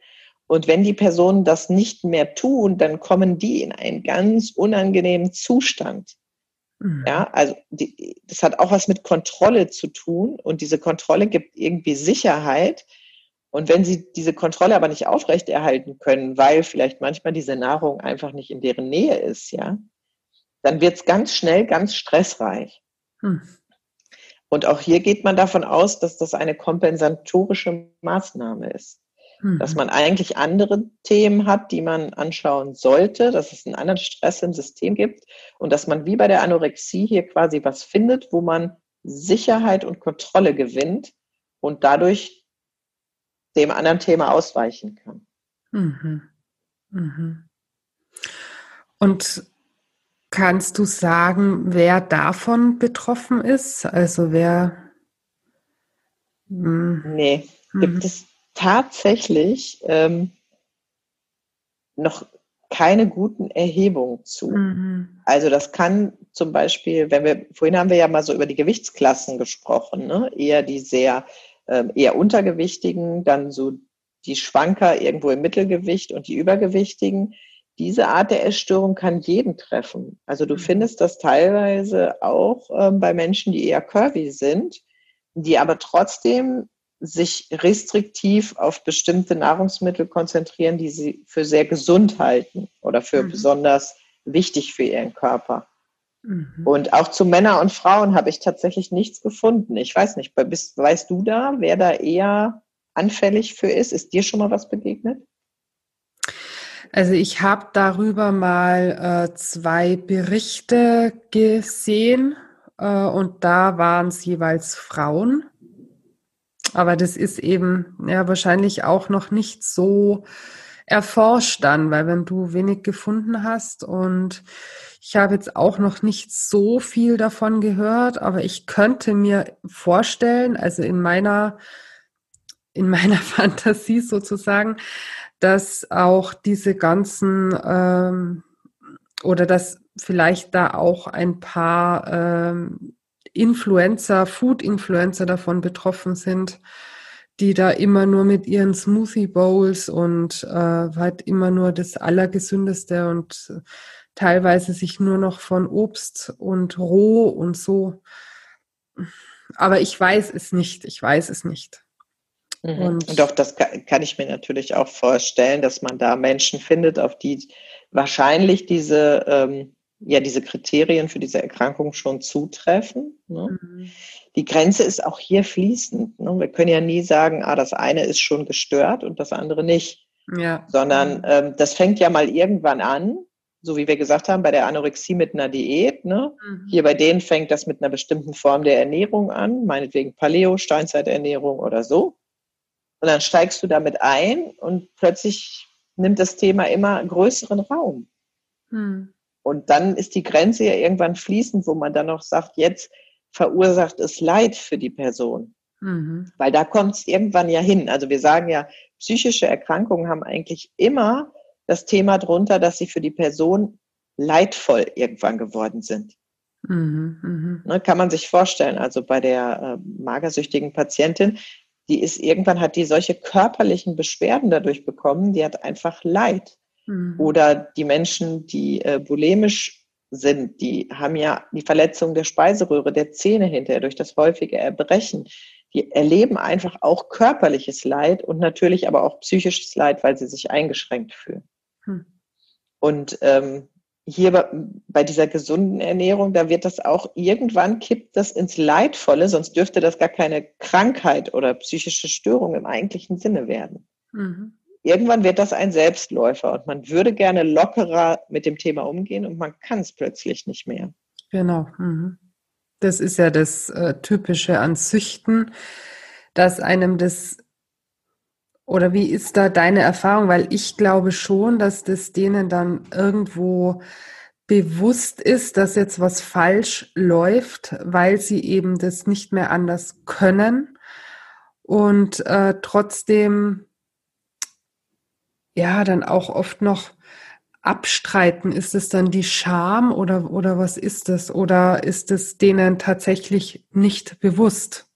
und wenn die Personen das nicht mehr tun, dann kommen die in einen ganz unangenehmen Zustand. Mhm. Ja, also die, das hat auch was mit Kontrolle zu tun und diese Kontrolle gibt irgendwie Sicherheit. Und wenn sie diese Kontrolle aber nicht aufrechterhalten können, weil vielleicht manchmal diese Nahrung einfach nicht in deren Nähe ist, ja, dann wird es ganz schnell ganz stressreich. Mhm. Und auch hier geht man davon aus, dass das eine kompensatorische Maßnahme ist dass mhm. man eigentlich andere Themen hat, die man anschauen sollte, dass es einen anderen Stress im System gibt und dass man wie bei der Anorexie hier quasi was findet, wo man Sicherheit und Kontrolle gewinnt und dadurch dem anderen Thema ausweichen kann. Mhm. Mhm. Und kannst du sagen, wer davon betroffen ist? Also wer? Mh. Nee, gibt mhm. es tatsächlich ähm, noch keine guten Erhebungen zu. Mhm. Also das kann zum Beispiel, wenn wir, vorhin haben wir ja mal so über die Gewichtsklassen gesprochen, ne? eher die sehr, ähm, eher untergewichtigen, dann so die Schwanker irgendwo im Mittelgewicht und die Übergewichtigen. Diese Art der Essstörung kann jeden treffen. Also du mhm. findest das teilweise auch ähm, bei Menschen, die eher curvy sind, die aber trotzdem sich restriktiv auf bestimmte Nahrungsmittel konzentrieren, die sie für sehr gesund halten oder für mhm. besonders wichtig für ihren Körper. Mhm. Und auch zu Männern und Frauen habe ich tatsächlich nichts gefunden. Ich weiß nicht, bist, weißt du da, wer da eher anfällig für ist? Ist dir schon mal was begegnet? Also ich habe darüber mal äh, zwei Berichte gesehen äh, und da waren es jeweils Frauen. Aber das ist eben ja wahrscheinlich auch noch nicht so erforscht dann, weil wenn du wenig gefunden hast und ich habe jetzt auch noch nicht so viel davon gehört, aber ich könnte mir vorstellen, also in meiner in meiner Fantasie sozusagen, dass auch diese ganzen ähm, oder dass vielleicht da auch ein paar ähm, Influencer, Food-Influencer davon betroffen sind, die da immer nur mit ihren Smoothie Bowls und äh, halt immer nur das Allergesündeste und teilweise sich nur noch von Obst und roh und so. Aber ich weiß es nicht. Ich weiß es nicht. Mhm. Und, und auch das kann ich mir natürlich auch vorstellen, dass man da Menschen findet, auf die wahrscheinlich diese ähm, ja diese Kriterien für diese Erkrankung schon zutreffen. Ne? Mhm. Die Grenze ist auch hier fließend. Ne? Wir können ja nie sagen, ah, das eine ist schon gestört und das andere nicht. Ja. Sondern mhm. ähm, das fängt ja mal irgendwann an, so wie wir gesagt haben, bei der Anorexie mit einer Diät. Ne? Mhm. Hier bei denen fängt das mit einer bestimmten Form der Ernährung an, meinetwegen Paleo, Steinzeiternährung oder so. Und dann steigst du damit ein und plötzlich nimmt das Thema immer größeren Raum. Hm. Und dann ist die Grenze ja irgendwann fließend, wo man dann noch sagt, jetzt verursacht es Leid für die Person. Mhm. Weil da kommt es irgendwann ja hin. Also wir sagen ja, psychische Erkrankungen haben eigentlich immer das Thema drunter, dass sie für die Person leidvoll irgendwann geworden sind. Mhm, mh. ne, kann man sich vorstellen, also bei der äh, magersüchtigen Patientin, die ist irgendwann hat die solche körperlichen Beschwerden dadurch bekommen, die hat einfach Leid. Mhm. Oder die Menschen, die äh, bulimisch sind, die haben ja die Verletzung der Speiseröhre, der Zähne hinterher durch das häufige Erbrechen. Die erleben einfach auch körperliches Leid und natürlich aber auch psychisches Leid, weil sie sich eingeschränkt fühlen. Mhm. Und ähm, hier bei, dieser gesunden Ernährung, da wird das auch irgendwann kippt das ins Leidvolle, sonst dürfte das gar keine Krankheit oder psychische Störung im eigentlichen Sinne werden. Mhm. Irgendwann wird das ein Selbstläufer und man würde gerne lockerer mit dem Thema umgehen und man kann es plötzlich nicht mehr. Genau. Mhm. Das ist ja das äh, Typische an Süchten, dass einem das oder wie ist da deine Erfahrung? Weil ich glaube schon, dass das denen dann irgendwo bewusst ist, dass jetzt was falsch läuft, weil sie eben das nicht mehr anders können und äh, trotzdem ja dann auch oft noch abstreiten. Ist es dann die Scham oder, oder was ist es? Oder ist es denen tatsächlich nicht bewusst?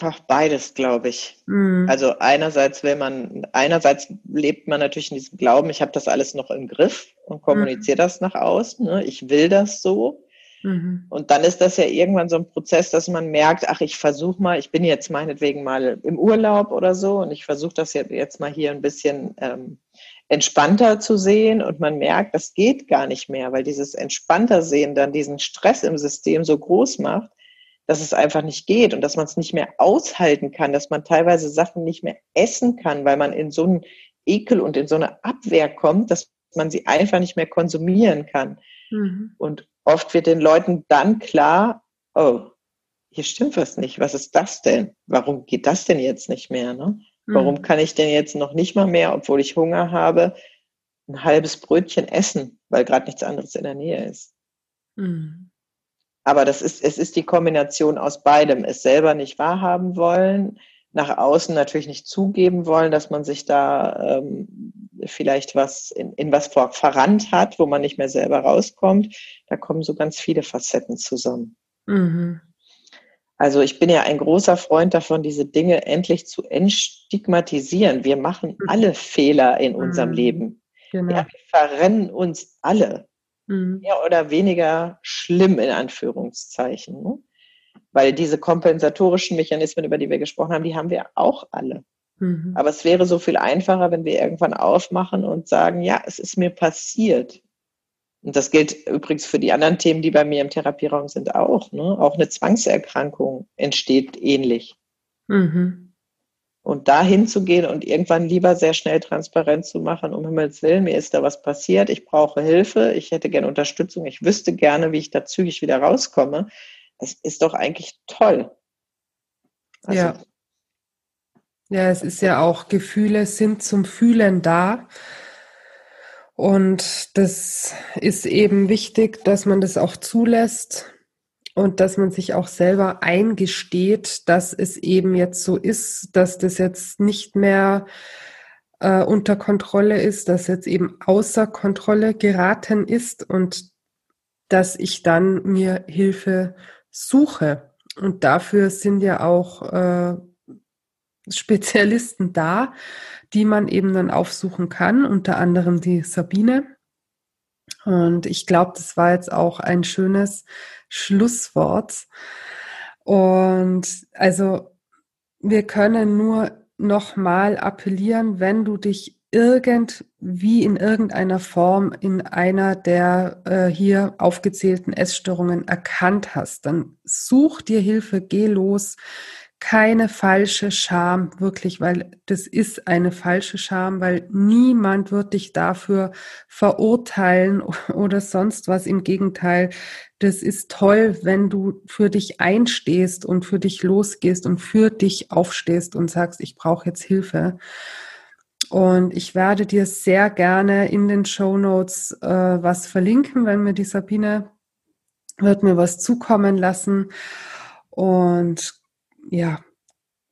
Ach, beides, glaube ich. Mhm. Also einerseits will man, einerseits lebt man natürlich in diesem Glauben, ich habe das alles noch im Griff und kommuniziere mhm. das nach außen. Ne? Ich will das so. Mhm. Und dann ist das ja irgendwann so ein Prozess, dass man merkt, ach, ich versuche mal, ich bin jetzt meinetwegen mal im Urlaub oder so und ich versuche das jetzt mal hier ein bisschen ähm, entspannter zu sehen und man merkt, das geht gar nicht mehr, weil dieses entspannter Sehen dann diesen Stress im System so groß macht, dass es einfach nicht geht und dass man es nicht mehr aushalten kann, dass man teilweise Sachen nicht mehr essen kann, weil man in so einen Ekel und in so eine Abwehr kommt, dass man sie einfach nicht mehr konsumieren kann. Mhm. Und oft wird den Leuten dann klar, oh, hier stimmt was nicht. Was ist das denn? Warum geht das denn jetzt nicht mehr? Ne? Warum mhm. kann ich denn jetzt noch nicht mal mehr, obwohl ich Hunger habe, ein halbes Brötchen essen, weil gerade nichts anderes in der Nähe ist? Mhm. Aber das ist, es ist die Kombination aus beidem. Es selber nicht wahrhaben wollen, nach außen natürlich nicht zugeben wollen, dass man sich da ähm, vielleicht was in, in was vor, verrannt hat, wo man nicht mehr selber rauskommt. Da kommen so ganz viele Facetten zusammen. Mhm. Also ich bin ja ein großer Freund davon, diese Dinge endlich zu entstigmatisieren. Wir machen mhm. alle Fehler in unserem mhm. Leben. Genau. Ja, wir verrennen uns alle mhm. mehr oder weniger schlimm in Anführungszeichen. Weil diese kompensatorischen Mechanismen, über die wir gesprochen haben, die haben wir auch alle. Mhm. Aber es wäre so viel einfacher, wenn wir irgendwann aufmachen und sagen, ja, es ist mir passiert. Und das gilt übrigens für die anderen Themen, die bei mir im Therapieraum sind, auch. Ne? Auch eine Zwangserkrankung entsteht ähnlich. Mhm. Und da hinzugehen und irgendwann lieber sehr schnell transparent zu machen, um Himmels Willen, mir ist da was passiert, ich brauche Hilfe, ich hätte gerne Unterstützung, ich wüsste gerne, wie ich da zügig wieder rauskomme. Das ist doch eigentlich toll. Also, ja. Ja, es ist ja auch, Gefühle sind zum Fühlen da. Und das ist eben wichtig, dass man das auch zulässt und dass man sich auch selber eingesteht, dass es eben jetzt so ist, dass das jetzt nicht mehr äh, unter Kontrolle ist, dass jetzt eben außer Kontrolle geraten ist und dass ich dann mir Hilfe suche. Und dafür sind ja auch äh, Spezialisten da, die man eben dann aufsuchen kann, unter anderem die Sabine. Und ich glaube, das war jetzt auch ein schönes Schlusswort. Und also wir können nur nochmal appellieren, wenn du dich irgendwie in irgendeiner Form in einer der äh, hier aufgezählten Essstörungen erkannt hast, dann such dir Hilfe, geh los keine falsche Scham, wirklich, weil das ist eine falsche Scham, weil niemand wird dich dafür verurteilen oder sonst was. Im Gegenteil, das ist toll, wenn du für dich einstehst und für dich losgehst und für dich aufstehst und sagst, ich brauche jetzt Hilfe. Und ich werde dir sehr gerne in den Show Notes äh, was verlinken, wenn mir die Sabine wird mir was zukommen lassen. Und ja,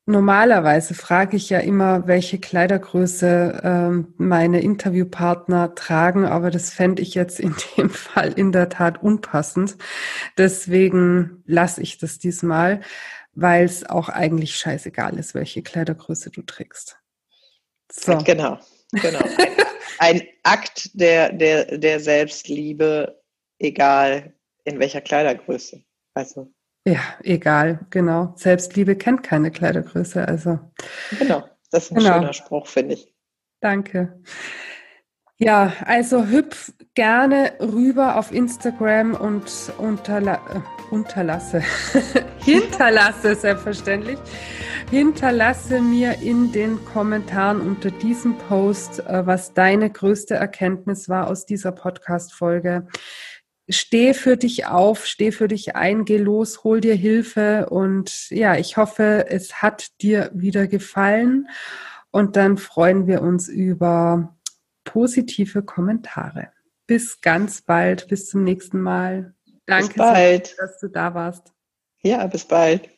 normalerweise frage ich ja immer, welche Kleidergröße ähm, meine Interviewpartner tragen, aber das fände ich jetzt in dem Fall in der Tat unpassend. Deswegen lasse ich das diesmal, weil es auch eigentlich scheißegal ist, welche Kleidergröße du trägst. So. Genau, genau. Ein, ein Akt der, der, der Selbstliebe, egal in welcher Kleidergröße. Also. Ja, egal, genau. Selbstliebe kennt keine Kleidergröße, also. Genau, das ist ein genau. schöner Spruch, finde ich. Danke. Ja, also hüpf gerne rüber auf Instagram und unterla äh, unterlasse, hinterlasse selbstverständlich, hinterlasse mir in den Kommentaren unter diesem Post, äh, was deine größte Erkenntnis war aus dieser Podcast-Folge. Steh für dich auf, steh für dich ein, geh los, hol dir Hilfe und ja, ich hoffe, es hat dir wieder gefallen. Und dann freuen wir uns über positive Kommentare. Bis ganz bald, bis zum nächsten Mal. Danke, bald. dass du da warst. Ja, bis bald.